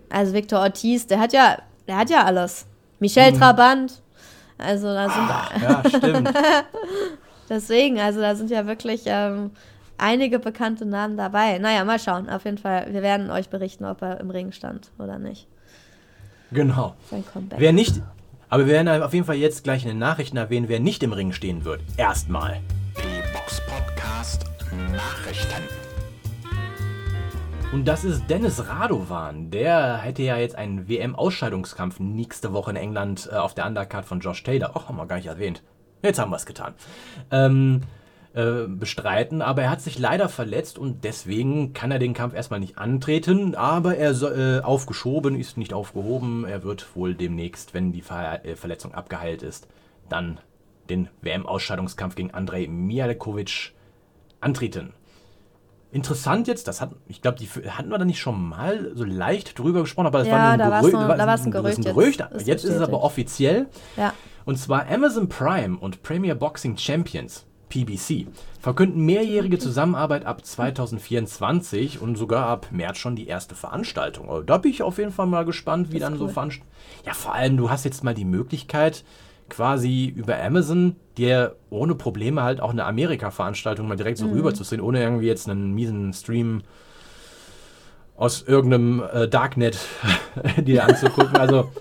also Victor Ortiz, der hat ja, der hat ja alles. Michel Trabant. Also da sind Ja, stimmt. deswegen, also da sind ja wirklich ähm, einige bekannte Namen dabei. Naja, mal schauen. Auf jeden Fall, wir werden euch berichten, ob er im Ring stand oder nicht. genau. Wer nicht, aber wir werden auf jeden Fall jetzt gleich in den Nachrichten erwähnen, wer nicht im Ring stehen wird. Erstmal. Die Box Podcast Nachrichten. Und das ist Dennis Radovan. Der hätte ja jetzt einen WM-Ausscheidungskampf nächste Woche in England äh, auf der Undercard von Josh Taylor. Och, haben wir gar nicht erwähnt. Jetzt haben wir es getan. Ähm, äh, bestreiten, aber er hat sich leider verletzt und deswegen kann er den Kampf erstmal nicht antreten, aber er so, äh, aufgeschoben ist nicht aufgehoben. Er wird wohl demnächst, wenn die Ver äh, Verletzung abgeheilt ist, dann den WM-Ausscheidungskampf gegen Andrei Mijalkovic antreten. Interessant jetzt, das hat, ich glaube, die hatten wir da nicht schon mal so leicht drüber gesprochen, aber das Ja, war nur ein Gerücht. nur- war- ein das ist Gerücht, Jetzt, jetzt ist jetzt ist es aber offiziell. Ja. Und zwar Amazon Prime und Premier Boxing Champions, PBC, verkünden mehrjährige Zusammenarbeit ab 2024 und sogar ab März schon die erste Veranstaltung. Also da bin ich auf jeden Fall mal gespannt, wie dann so cool. Veranstaltungen. Ja, vor allem, du hast jetzt mal die Möglichkeit, quasi über Amazon dir ohne Probleme halt auch eine Amerika-Veranstaltung mal direkt so Mhm. rüber zu sehen, ohne irgendwie jetzt einen miesen Stream aus irgendeinem äh, Darknet dir anzugucken. Also,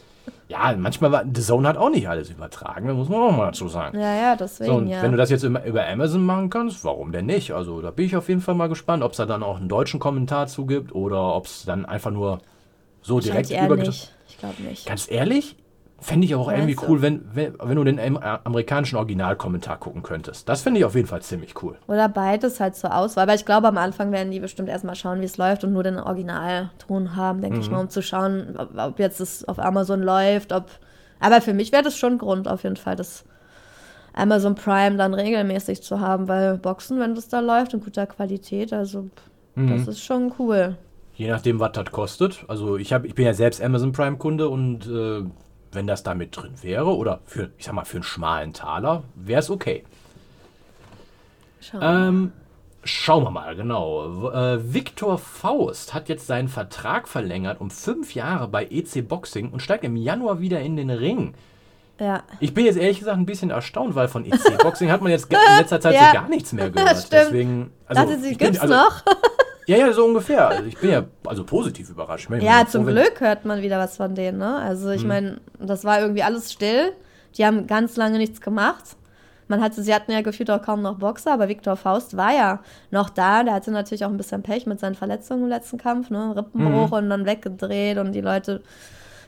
ja, manchmal war The Zone hat auch nicht alles übertragen, das muss man auch mal dazu sagen. Ja, ja, deswegen, So, und ja. wenn du das jetzt über, über Amazon machen kannst, warum denn nicht? Also, da bin ich auf jeden Fall mal gespannt, ob es da dann auch einen deutschen Kommentar zu gibt oder ob es dann einfach nur so direkt übergetragen. Ich glaube nicht. Ganz ehrlich, fände ich auch Meinst irgendwie cool, wenn, wenn, wenn du den äh, amerikanischen Originalkommentar gucken könntest. Das finde ich auf jeden Fall ziemlich cool. Oder beides halt zur Auswahl. Aber ich glaube, am Anfang werden die bestimmt erstmal schauen, wie es läuft und nur den Originalton haben, denke ich Mhm. mal, um zu schauen, ob, ob jetzt es auf Amazon läuft. Ob Aber für mich wäre das schon Grund, auf jeden Fall, das Amazon Prime dann regelmäßig zu haben, weil Boxen, wenn das da läuft, in guter Qualität, also Mhm. das ist schon cool. Je nachdem, was das kostet. Also ich, hab, ich bin ja selbst Amazon Prime-Kunde und äh, wenn das da mit drin wäre oder für, ich sag mal, für einen schmalen Taler, wäre es okay. Schauen wir mal. Ähm, schauen wir mal, genau. Äh, Viktor Faust hat jetzt seinen Vertrag verlängert um fünf Jahre bei EC Boxing und steigt im Januar wieder in den Ring. Ja. Ich bin jetzt ehrlich gesagt ein bisschen erstaunt, weil von EC Boxing hat man jetzt in letzter Zeit Ja. so gar nichts mehr gehört. Stimmt. Deswegen, also, Dachte sie, ich bin- gibt's also, noch? Ja, ja, so ungefähr. Also ich bin ja also positiv überrascht. Ich Ja, froh, zum wenn- Glück hört man wieder was von denen, ne? Also ich meine, das war irgendwie alles still. Die haben ganz lange nichts gemacht. Man hatte, sie hatten ja gefühlt auch kaum noch Boxer, aber Viktor Faust war ja noch da. Der hatte natürlich auch ein bisschen Pech mit seinen Verletzungen im letzten Kampf, ne? Rippenbruch Mhm. und dann weggedreht und die Leute.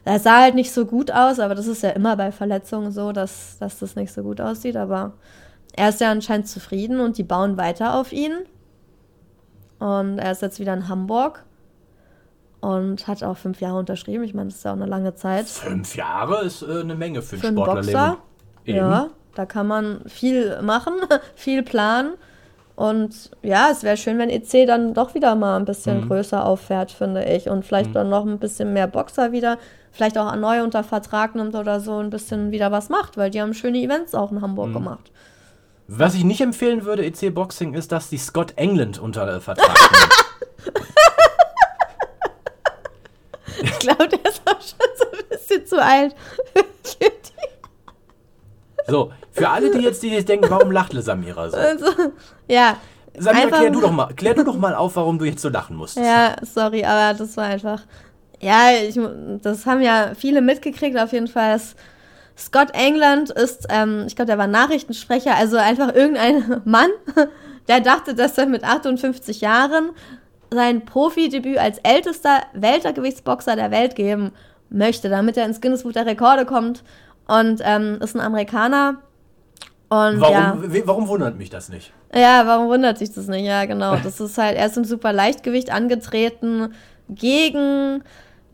Das sah halt nicht so gut aus, aber das ist ja immer bei Verletzungen so, dass, dass das nicht so gut aussieht. Aber er ist ja anscheinend zufrieden und die bauen weiter auf ihn. Und er ist jetzt wieder in Hamburg und hat auch fünf Jahre unterschrieben. Ich meine, das ist ja auch eine lange Zeit. Fünf Jahre ist äh, eine Menge für, Für ein einen Sportlerleben. Ja, da kann man viel machen, viel planen. Und ja, es wäre schön, wenn EC dann doch wieder mal ein bisschen Mhm. größer auffährt, finde ich. Und vielleicht dann noch ein bisschen mehr Boxer wieder, vielleicht auch neu unter Vertrag nimmt oder so, ein bisschen wieder was macht, weil die haben schöne Events auch in Hamburg Mhm. gemacht. Was ich nicht empfehlen würde, EC Boxing, ist, dass die Scott England unter Vertrag nehmen. Ich glaube, der ist auch schon so ein bisschen zu alt. So, für alle, die jetzt, die jetzt denken, warum lacht Samira so? Also, ja. Samira, klär du, doch mal, klär du doch mal auf, warum du jetzt so lachen musst. Ja, sorry, aber das war einfach. Ja, ich, das haben ja viele mitgekriegt, auf jeden Fall. dass Scott England ist, ähm, ich glaube, der war Nachrichtensprecher, also einfach irgendein Mann, der dachte, dass er mit 58 Jahren sein Profidebüt als ältester Weltergewichtsboxer der Welt geben möchte, damit er ins Guinness Buch der Rekorde kommt. Und ähm, ist ein Amerikaner. Und Warum, ja. warum wundert mich das nicht? Ja, warum wundert sich das nicht? Ja, genau. Das ist halt, er ist im super Leichtgewicht angetreten gegen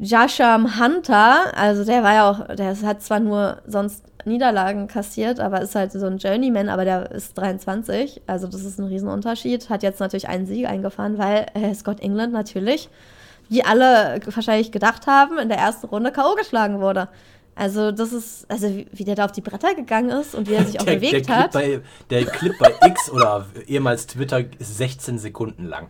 Jasham Hunter. Also der war ja auch, der hat zwar nur sonst Niederlagen kassiert, aber ist halt so ein Journeyman, aber der ist 23. Also das ist ein Riesenunterschied. Hat jetzt natürlich einen Sieg eingefahren, weil äh, Scott England natürlich, wie alle wahrscheinlich gedacht haben, in der ersten Runde K.O. geschlagen wurde. Also das ist, also wie, wie der da auf die Bretter gegangen ist und wie er sich auch Der, der, bewegt Clip hat. bei, der Clip bei X oder ehemals Twitter ist 16 Sekunden lang.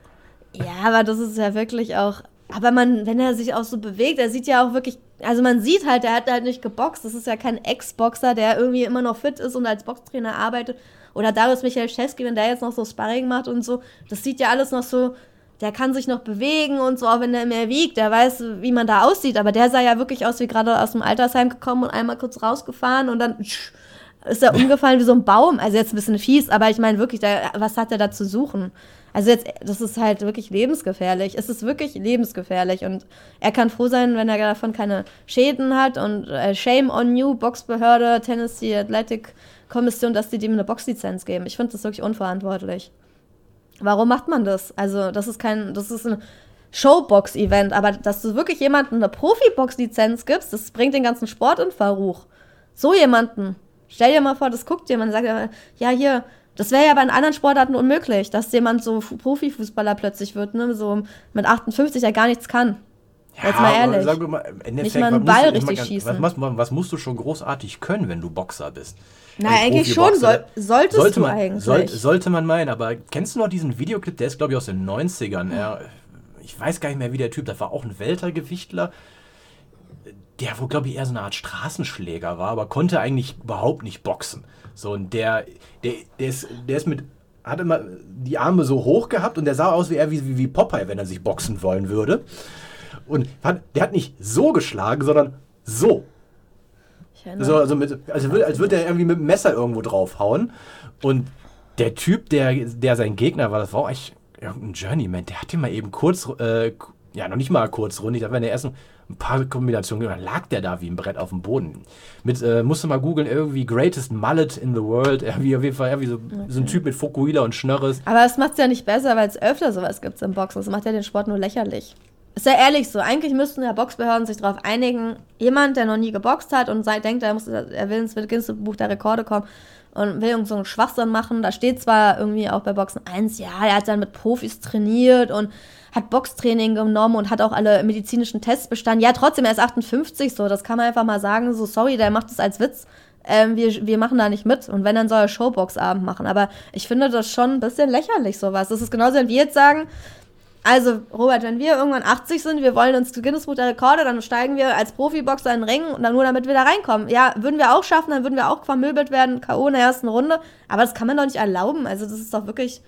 Ja, aber das ist ja wirklich auch. Aber man, wenn er sich auch so bewegt, er sieht ja auch wirklich. Also man sieht halt, der hat halt nicht geboxt. Das ist ja kein Ex-Boxer, der irgendwie immer noch fit ist und als Boxtrainer arbeitet. Oder Darius Michalczewski, wenn der jetzt noch so Sparring macht und so. Das sieht ja alles noch so. Der kann sich noch bewegen und so, auch wenn er mehr wiegt. Der weiß, wie man da aussieht. Aber der sah ja wirklich aus wie gerade aus dem Altersheim gekommen und einmal kurz rausgefahren und dann ist er umgefallen wie so ein Baum. Also jetzt ein bisschen fies, aber ich meine wirklich, der, was hat er da zu suchen? Also jetzt, das ist halt wirklich lebensgefährlich. Es ist wirklich lebensgefährlich und er kann froh sein, wenn er davon keine Schäden hat und äh, Shame on you, Boxbehörde, Tennessee Athletic Kommission, dass die dem eine Boxlizenz geben. Ich finde das wirklich unverantwortlich. Warum macht man das? Also das ist kein, das ist ein Showbox-Event, aber dass du wirklich jemandem eine Profi-Box-Lizenz gibst, das bringt den ganzen Sport in Verruch. So jemanden, stell dir mal vor, das guckt jemand, sagt ja, ja hier, das wäre ja bei anderen Sportarten unmöglich, dass jemand so Fu- Profifußballer plötzlich wird, ne, so mit 58, der gar nichts kann. Jetzt mal ehrlich. Wir mal, im Endeffekt, Nicht mal einen was musst Ball richtig ganz- schießen. Was, was, was musst du schon großartig können, wenn du Boxer bist? Na, Ein eigentlich schon, soll, solltest sollte du man, eigentlich. Soll, sollte man meinen, aber kennst du noch diesen Videoclip, der ist glaube ich aus den 90ern. Er, ich weiß gar nicht mehr, wie der Typ, das war auch ein Weltergewichtler, der wohl glaube ich eher so eine Art Straßenschläger war, aber konnte eigentlich überhaupt nicht boxen. So, und der, der, der, ist, der ist mit, hat immer die Arme so hoch gehabt und der sah aus wie er wie, wie, wie Popeye, wenn er sich boxen wollen würde. Und hat, der hat nicht so geschlagen, sondern so. Ich So, also mit, also will- als würde er irgendwie mit dem Messer irgendwo draufhauen. Und der Typ, der, der sein Gegner war, das war auch echt irgendein Journeyman, der hat ihn mal eben kurz, äh, ja, noch nicht mal kurzrundig, aber in der ersten ein paar Kombinationen, dann lag der da wie ein Brett auf dem Boden. Mit, äh, musst du mal googeln, irgendwie Greatest Mullet in the World, irgendwie auf jeden Fall irgendwie so, so ein Typ mit Fokuhila und Schnörres. Aber es macht es ja nicht besser, weil es öfter sowas gibt im Boxen. Das macht ja den Sport nur lächerlich. Ist ja ehrlich so. Eigentlich müssten ja Boxbehörden sich darauf einigen, jemand, der noch nie geboxt hat und sei, denkt, er, muss, er will ins Guinness Buch der Rekorde kommen und will irgend so einen Schwachsinn machen. Da steht zwar irgendwie auch bei Boxen 1, ja, er hat dann mit Profis trainiert und hat Boxtraining genommen und hat auch alle medizinischen Tests bestanden. Ja, trotzdem, er ist 58, so, das kann man einfach mal sagen, so, sorry, der macht das als Witz. Ähm, wir, wir machen da nicht mit. Und wenn, dann soll er Showbox-Abend machen. Aber ich finde das schon ein bisschen lächerlich, sowas. Das ist genauso, wenn wir jetzt sagen, also, Robert, wenn wir irgendwann 80 sind, wir wollen ins Guinness Buch der Rekorde, dann steigen wir als Profiboxer in den Ring und dann nur damit wir da reinkommen. Ja, würden wir auch schaffen, dann würden wir auch vermöbelt werden, K.O. in der ersten Runde. Aber das kann man doch nicht erlauben. Also, das ist doch wirklich.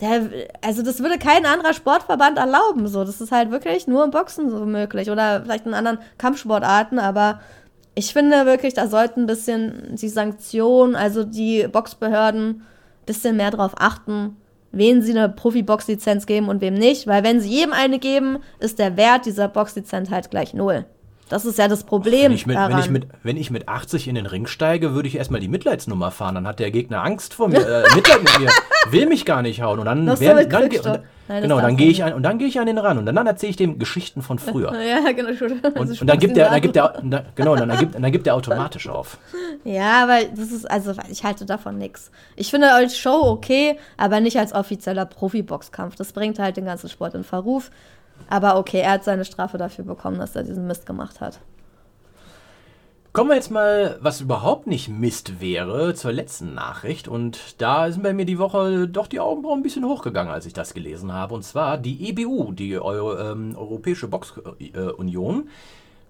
Der, also, das würde kein anderer Sportverband erlauben. So. Das ist halt wirklich nur im Boxen so möglich. Oder vielleicht in anderen Kampfsportarten, aber. Ich finde wirklich, da sollten ein bisschen die Sanktionen, also die Boxbehörden, ein bisschen mehr drauf achten, wen sie eine Profi-Box-Lizenz geben und wem nicht. Weil wenn sie jedem eine geben, ist der Wert dieser Box-Lizenz halt gleich null. Das ist ja das Problem Wenn ich, mit, wenn, ich mit, wenn ich mit 80 in den Ring steige, würde ich erstmal die Mitleidsnummer fahren. Dann hat der Gegner Angst vor mir, äh, Mitleid mit mir, will mich gar nicht hauen. Und dann, dann, Nein, genau, dann gehe ich an und dann gehe ich an den ran und dann, dann erzähle ich dem Geschichten von früher. ja, genau. Und, und dann gibt der, dann gibt der, dann- genau, und dann gibt, dann gibt der automatisch auf. Ja, aber das ist, also ich halte davon nichts. Ich finde als Show okay, aber nicht als offizieller Profi-Boxkampf. Das bringt halt den ganzen Sport in Verruf. Aber okay, er hat seine Strafe dafür bekommen, dass er diesen Mist gemacht hat. Kommen wir jetzt mal, was überhaupt nicht Mist wäre, zur letzten Nachricht. Und da sind bei mir die Woche doch die Augenbrauen ein bisschen hochgegangen, als ich das gelesen habe. Und zwar die EBU, die Euro, ähm, Europäische Boxunion, äh,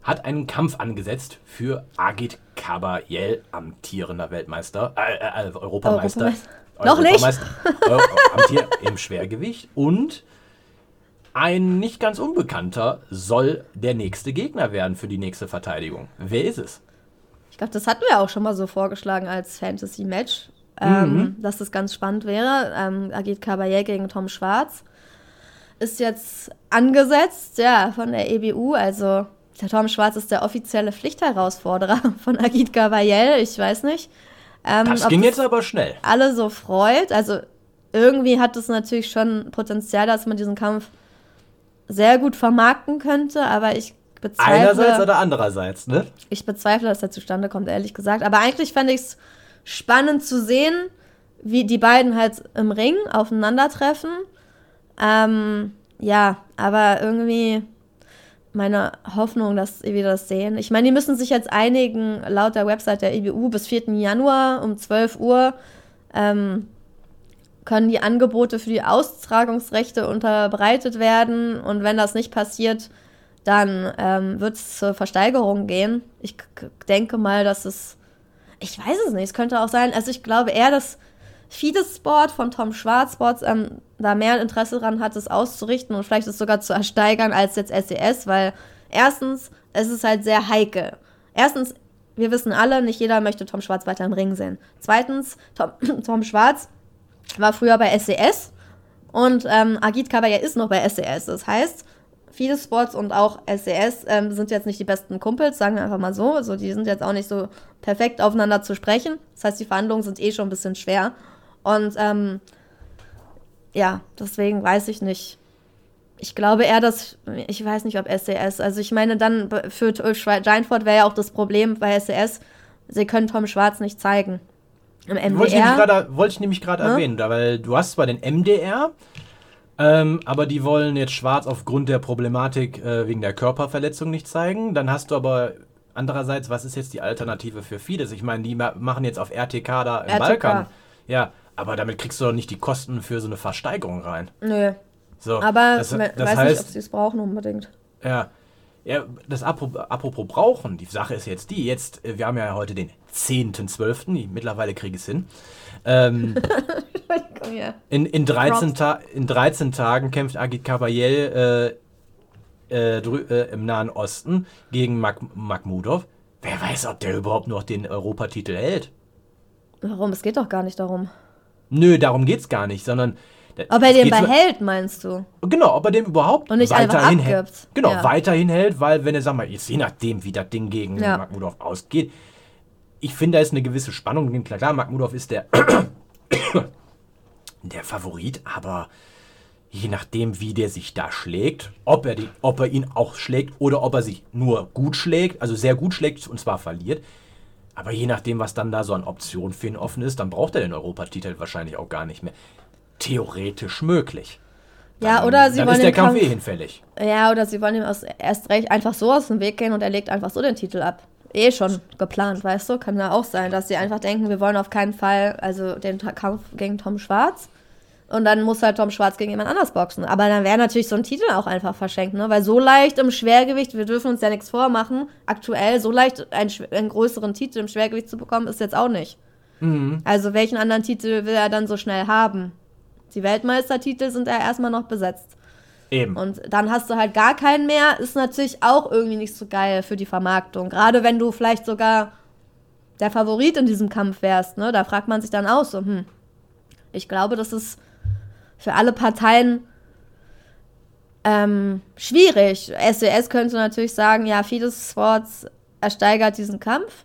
hat einen Kampf angesetzt für Agit Kabayel, amtierender Weltmeister, äh, äh, Europameister. Europameister. Noch nicht? Euro, amtier im Schwergewicht. Und ein nicht ganz Unbekannter soll der nächste Gegner werden für die nächste Verteidigung. Wer ist es? Ich glaube, das hatten wir auch schon mal so vorgeschlagen als Fantasy-Match, ähm, mhm. dass das ganz spannend wäre. Ähm, Agit Kabayel gegen Tom Schwarz ist jetzt angesetzt, ja, von der EBU. Also der Tom Schwarz ist der offizielle Pflichtherausforderer von Agit Kabayel. Ich weiß nicht. Ähm, das ging jetzt aber schnell. Alle so freut. Also irgendwie hat es natürlich schon Potenzial, dass man diesen Kampf sehr gut vermarkten könnte, aber ich bezweifle. Einerseits oder andererseits, ne? Ich bezweifle, dass er zustande kommt, ehrlich gesagt. Aber eigentlich fände ich es spannend zu sehen, wie die beiden halt im Ring aufeinandertreffen. Ähm, ja, aber irgendwie meine Hoffnung, dass wir das sehen. Ich meine, die müssen sich jetzt einigen, laut der Website der IBU, bis 4. Januar um 12 Uhr ähm, können die Angebote für die Austragungsrechte unterbreitet werden. Und wenn das nicht passiert, dann ähm, wird es zur Versteigerung gehen. Ich denke mal, dass es. Ich weiß es nicht. Es könnte auch sein. Also, ich glaube eher, dass Fides Sport von Tom Schwarz Sports ähm, da mehr Interesse daran hat, es auszurichten und vielleicht es sogar zu ersteigern als jetzt SES, weil erstens, es ist halt sehr heikel. Erstens, wir wissen alle, nicht jeder möchte Tom Schwarz weiter im Ring sehen. Zweitens, Tom, Tom Schwarz war früher bei SES und ähm, Agit Kabaya ist noch bei SES. Das heißt, viele Sports und auch SES ähm, sind jetzt nicht die besten Kumpels, sagen wir einfach mal so. Also die sind jetzt auch nicht so perfekt aufeinander zu sprechen. Das heißt, die Verhandlungen sind eh schon ein bisschen schwer. Und ähm, ja, deswegen weiß ich nicht. Ich glaube eher, dass, ich weiß nicht, ob SES, also ich meine, dann für Giantford wäre ja auch das Problem bei SES, sie können Tom Schwarz nicht zeigen. Im MDR. Wollte ich nämlich gerade hm? erwähnen, weil du hast zwar den MDR, ähm, aber die wollen jetzt Schwarz aufgrund der Problematik äh, wegen der Körperverletzung nicht zeigen. Dann hast du aber andererseits, was ist jetzt die Alternative für Fides? Ich meine, die ma machen jetzt auf RTK da im RTK. Balkan. Ja, aber damit kriegst du doch nicht die Kosten für so eine Versteigerung rein. Nö. So, aber ich weiß heißt, nicht, ob sie es brauchen unbedingt. Ja, ja, das apropos, apropos brauchen, die Sache ist jetzt die, jetzt, äh, wir haben ja heute den 10.12., mittlerweile kriege ich es hin. Ähm, in, in, 13 in 13 Tagen kämpft Agit Kabayel äh, äh, äh, im Nahen Osten gegen Makhmudov. Wer weiß, ob der überhaupt noch den Europatitel hält. Warum? Es geht doch gar nicht darum. Nö, darum geht's gar nicht, sondern ob er den behält, meinst du? Genau, ob er den überhaupt und nicht weiterhin hält. Genau, ja. weiterhin hält, weil wenn er, sag mal, jetzt je nachdem, wie das Ding gegen ja. Magmudov ausgeht, ich finde, da ist eine gewisse Spannung. Klar, klar Magmudov ist der, der Favorit, aber je nachdem, wie der sich da schlägt, ob er, die, ob er ihn auch schlägt oder ob er sich nur gut schlägt, also sehr gut schlägt und zwar verliert. Aber je nachdem, was dann da so an Optionen für ihn offen ist, dann braucht er den Europatitel wahrscheinlich auch gar nicht mehr theoretisch möglich. Dann, ja, oder sie dann wollen ist der Kampf, Kampf eh hinfällig. Ja, oder sie wollen ihm aus, erst recht einfach so aus dem Weg gehen und er legt einfach so den Titel ab. Eh schon geplant, weißt du? Kann ja auch sein, dass sie einfach denken, wir wollen auf keinen Fall, also den Kampf gegen Tom Schwarz. Und dann muss halt Tom Schwarz gegen jemand anders boxen. Aber dann wäre natürlich so ein Titel auch einfach verschenkt, ne? Weil so leicht im Schwergewicht, wir dürfen uns ja nichts vormachen, aktuell so leicht einen, einen größeren Titel im Schwergewicht zu bekommen, ist jetzt auch nicht. Mhm. Also welchen anderen Titel will er dann so schnell haben? Die Weltmeistertitel sind ja erstmal noch besetzt. Eben. Und dann hast du halt gar keinen mehr, ist natürlich auch irgendwie nicht so geil für die Vermarktung. Gerade wenn du vielleicht sogar der Favorit in diesem Kampf wärst, ne? Da fragt man sich dann auch so, hm. Ich glaube, das ist für alle Parteien ähm, schwierig. SES könnte natürlich sagen, ja, vieles Sports ersteigert diesen Kampf.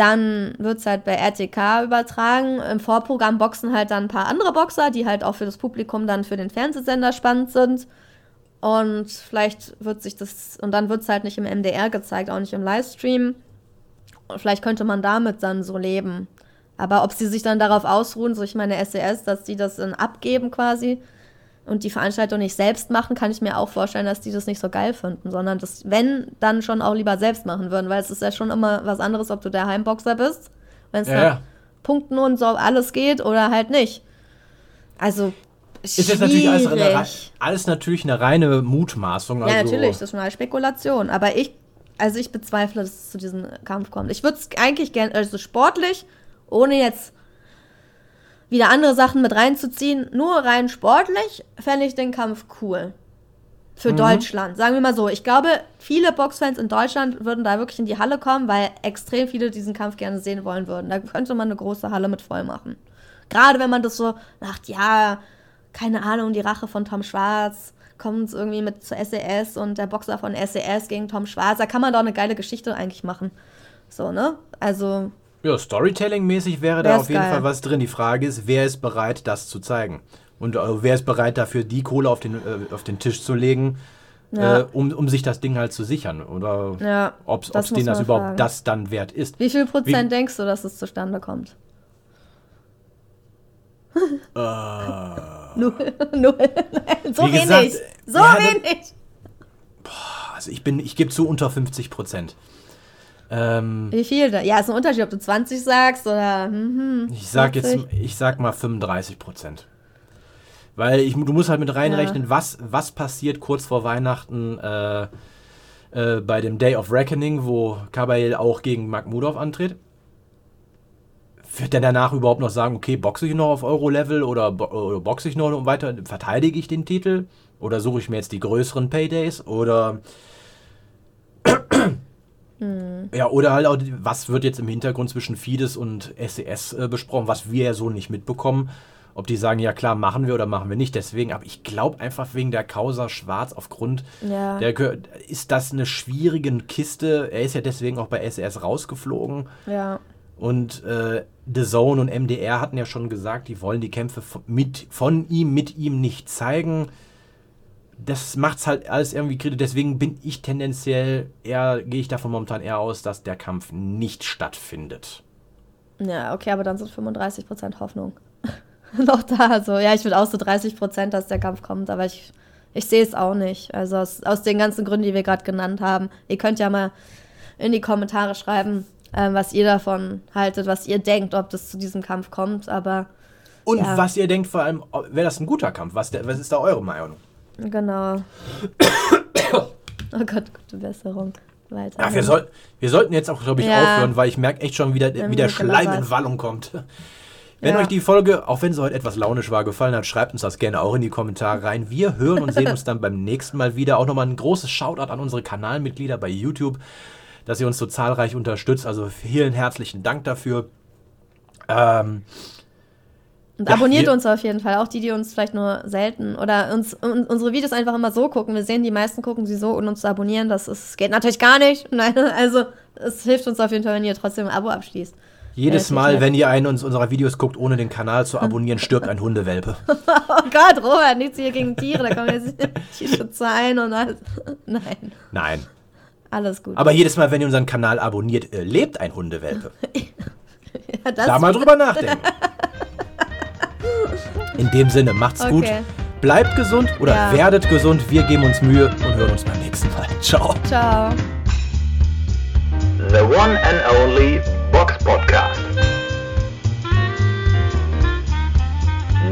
Dann wird es halt bei RTK übertragen. Im Vorprogramm boxen halt dann ein paar andere Boxer, die halt auch für das Publikum dann für den Fernsehsender spannend sind. Und vielleicht wird sich das, und dann wird es halt nicht im MDR gezeigt, auch nicht im Livestream. Und vielleicht könnte man damit dann so leben. Aber ob sie sich dann darauf ausruhen, so ich meine SES, dass die das dann abgeben quasi und die Veranstaltung nicht selbst machen, kann ich mir auch vorstellen, dass die das nicht so geil finden, sondern das, wenn, dann schon auch lieber selbst machen würden, weil es ist ja schon immer was anderes, ob du der Heimboxer bist, wenn es Ja, nach ja. Punkten und so alles geht oder halt nicht. Also, Ist jetzt natürlich alles, eine, alles natürlich eine reine Mutmaßung. Also, Ja, natürlich, das ist schon eine Spekulation. Aber ich, also ich bezweifle, dass es zu diesem Kampf kommt. Ich würde es eigentlich gerne, also sportlich, ohne jetzt wieder andere Sachen mit reinzuziehen, nur rein sportlich, fände ich den Kampf cool. Für Deutschland. Sagen wir mal so. Ich glaube, viele Boxfans in Deutschland würden da wirklich in die Halle kommen, weil extrem viele diesen Kampf gerne sehen wollen würden. Da könnte man eine große Halle mit voll machen. Gerade wenn man das so macht, ja, keine Ahnung, die Rache von Tom Schwarz kommt irgendwie mit zur SES und der Boxer von SES gegen Tom Schwarz. Da kann man doch eine geile Geschichte eigentlich machen. So, ne? Also, Ja, Storytelling-mäßig wäre da auf jeden geil. Fall was drin. Die Frage ist, wer ist bereit, das zu zeigen? Und äh, wer ist bereit, dafür die Kohle auf den, äh, auf den Tisch zu legen, Ja. äh, um, um sich das Ding halt zu sichern? Oder Ja, ob es denen das überhaupt fragen. das dann wert ist. wie viel Prozent Wie- denkst du, dass es zustande kommt? Null. Null. Nein, so Äh. Gesagt, wenig. So ja, wenig. Also ich bin, ich gebe zu unter 50 Prozent. Ähm, Wie viel da? Ja, ist ein Unterschied, ob du 20 sagst oder. Hm, ich sag jetzt, 40. ich sag mal 35 Prozent. Weil ich, du musst halt mit reinrechnen, was, was passiert kurz vor Weihnachten äh, äh, bei dem Day of Reckoning, wo Kabayel auch gegen Makhmudov antritt. Wird der danach überhaupt noch sagen, okay, boxe ich noch auf Euro-Level oder, bo oder boxe ich noch weiter, verteidige ich den Titel? Oder suche ich mir jetzt die größeren Paydays? Oder Ja, oder halt auch, was wird jetzt im Hintergrund zwischen Fides und SES äh, besprochen, was wir ja so nicht mitbekommen. Ob die sagen, ja klar, machen wir oder machen wir nicht. Deswegen, aber ich glaube einfach wegen der Causa Schwarz aufgrund Ja. der ist das eine schwierige Kiste. Er ist ja deswegen auch bei SES rausgeflogen. Ja. Und äh, The Zone und MDR hatten ja schon gesagt, die wollen die Kämpfe von, mit, von ihm, mit ihm nicht zeigen. Das macht's halt alles irgendwie kritisch. Deswegen bin ich tendenziell eher, gehe ich davon momentan eher aus, dass der Kampf nicht stattfindet. Ja, okay, aber dann sind 35% Hoffnung. Noch da, also ja, ich würde auch so 30%, dass der Kampf kommt, aber ich, ich sehe es auch nicht. Also aus, aus den ganzen Gründen, die wir gerade genannt haben. Ihr könnt ja mal in die Kommentare schreiben, ähm, was ihr davon haltet, was ihr denkt, ob das zu diesem Kampf kommt, aber Und Ja. was ihr denkt vor allem, wäre das ein guter Kampf? Was, was ist da eure Meinung? Genau. oh Gott, gute Besserung. Weiter. Ja, wir, soll, wir sollten jetzt auch, glaube ich, Ja. aufhören, weil ich merke echt schon, wie der, wie der wir Schleim in Wallung kommt. Wenn Ja. euch die Folge, auch wenn sie heute etwas launisch war, gefallen hat, schreibt uns das gerne auch in die Kommentare rein. Wir hören und sehen uns dann beim nächsten Mal wieder. Auch nochmal ein großes Shoutout an unsere Kanalmitglieder bei YouTube, dass ihr uns so zahlreich unterstützt. Also vielen herzlichen Dank dafür. Ähm, Und Ja, abonniert wir- uns auf jeden Fall, auch die, die uns vielleicht nur selten oder uns un, unsere Videos einfach immer so gucken. Wir sehen, die meisten gucken sie so und uns zu abonnieren, das ist, geht natürlich gar nicht. Nein, also es hilft uns auf jeden Fall, wenn ihr trotzdem ein Abo abschließt. jedes Mal, wenn ihr einen uns- unserer Videos guckt, ohne den Kanal zu abonnieren, stirbt ein Hundewelpe. Oh Gott, Robert, nichts hier gegen Tiere, da kommen jetzt Tierschützer ein und alles. Nein, Nein. alles gut. Aber jedes Mal, wenn ihr unseren Kanal abonniert, äh, lebt ein Hundewelpe. Ja, das Da mal drüber nachdenken. In dem Sinne, macht's gut. Okay. Bleibt gesund oder Ja. werdet gesund. Wir geben uns Mühe und hören uns beim nächsten Mal. Ciao. Ciao. The one and only Box Podcast.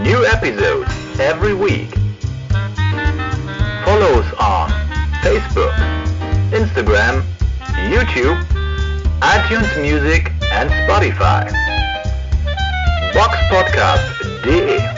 New episodes every week. Follow us on Facebook, Instagram, YouTube, iTunes Music and Spotify. Boxpodcast.de